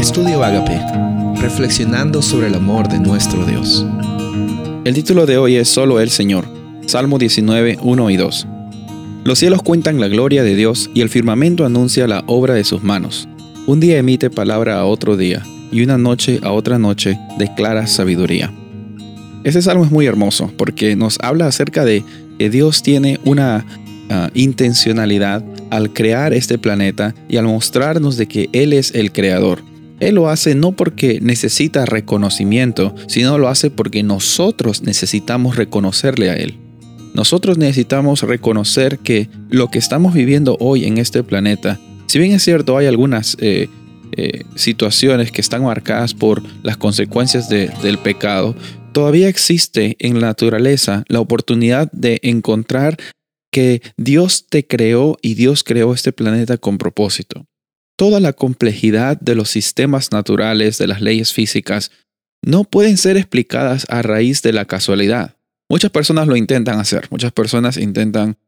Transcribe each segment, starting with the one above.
Estudio Agape, reflexionando sobre el amor de nuestro Dios. El título de hoy es Solo el Señor, Salmo 19, 1 y 2. Los cielos cuentan la gloria de Dios y el firmamento anuncia la obra de sus manos. Un día emite palabra a otro día y una noche a otra noche declara sabiduría. Este salmo es muy hermoso porque nos habla acerca de que Dios tiene una ah, intencionalidad al crear este planeta y al mostrarnos de que Él es el creador. Él lo hace no porque necesita reconocimiento, sino lo hace porque nosotros necesitamos reconocerle a Él. Nosotros necesitamos reconocer que lo que estamos viviendo hoy en este planeta, si bien es cierto hay algunas eh, eh, situaciones que están marcadas por las consecuencias del pecado, todavía existe en la naturaleza la oportunidad de encontrar que Dios te creó y Dios creó este planeta con propósito. Toda la complejidad de los sistemas naturales, de las leyes físicas, no pueden ser explicadas a raíz de la casualidad. Muchas personas lo intentan hacer, muchas personas intentan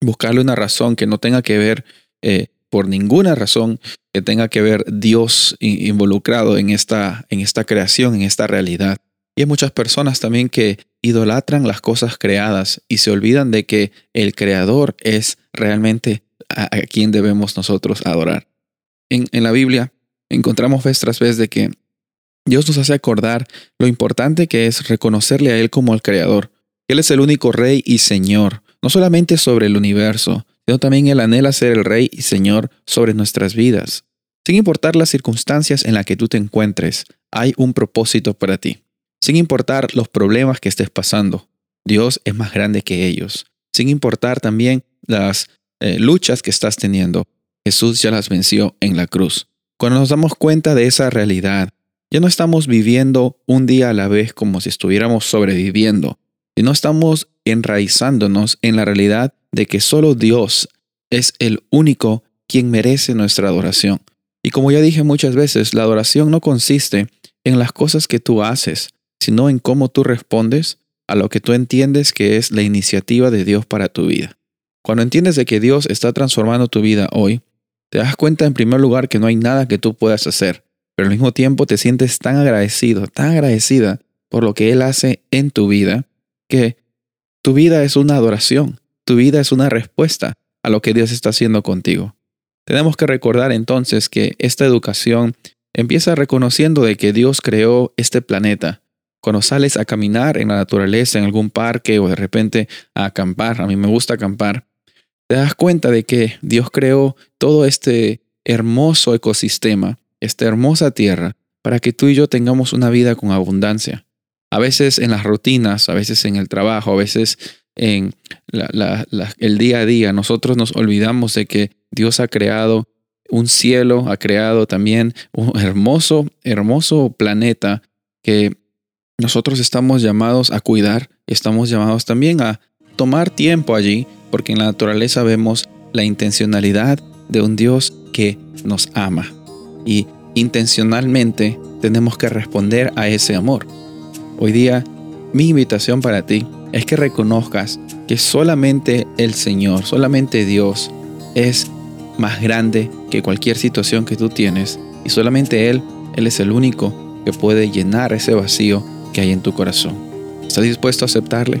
buscarle una razón que no tenga que ver eh, por ninguna razón que tenga que ver Dios involucrado en esta, en esta creación, en esta realidad. Y hay muchas personas también que idolatran las cosas creadas y se olvidan de que el creador es realmente a, quien debemos nosotros adorar. En, la Biblia encontramos vez tras vez de que Dios nos hace acordar lo importante que es reconocerle a Él como el creador. Él es el único rey y señor, no solamente sobre el universo, sino también Él anhela ser el rey y señor sobre nuestras vidas. Sin importar las circunstancias en las que tú te encuentres, hay un propósito para ti. Sin importar los problemas que estés pasando, Dios es más grande que ellos. Sin importar también las eh, luchas que estás teniendo, Jesús ya las venció en la cruz. Cuando nos damos cuenta de esa realidad, ya no estamos viviendo un día a la vez como si estuviéramos sobreviviendo, sino estamos enraizándonos en la realidad de que solo Dios es el único quien merece nuestra adoración. Y como ya dije muchas veces, la adoración no consiste en las cosas que tú haces, sino en cómo tú respondes a lo que tú entiendes que es la iniciativa de Dios para tu vida. Cuando entiendes de que Dios está transformando tu vida hoy, te das cuenta en primer lugar que no hay nada que tú puedas hacer, pero al mismo tiempo te sientes tan agradecido, tan agradecida por lo que Él hace en tu vida, que tu vida es una adoración, tu vida es una respuesta a lo que Dios está haciendo contigo. Tenemos que recordar entonces que esta educación empieza reconociendo de que Dios creó este planeta cuando sales a caminar en la naturaleza, en algún parque o de repente a acampar, a mí me gusta acampar, te das cuenta de que Dios creó todo este hermoso ecosistema, esta hermosa tierra, para que tú y yo tengamos una vida con abundancia. A veces en las rutinas, a veces en el trabajo, a veces en el día a día, nosotros nos olvidamos de que Dios ha creado un cielo, ha creado también un hermoso, hermoso planeta que nosotros estamos llamados a cuidar, estamos llamados también a tomar tiempo allí, porque en la naturaleza vemos la intencionalidad de un Dios que nos ama. Y intencionalmente tenemos que responder a ese amor. Hoy día, mi invitación para ti es que reconozcas que solamente el Señor, solamente Dios es más grande que cualquier situación que tú tienes y solamente Él, Él es el único que puede llenar ese vacío que hay en tu corazón. ¿Estás dispuesto a aceptarle?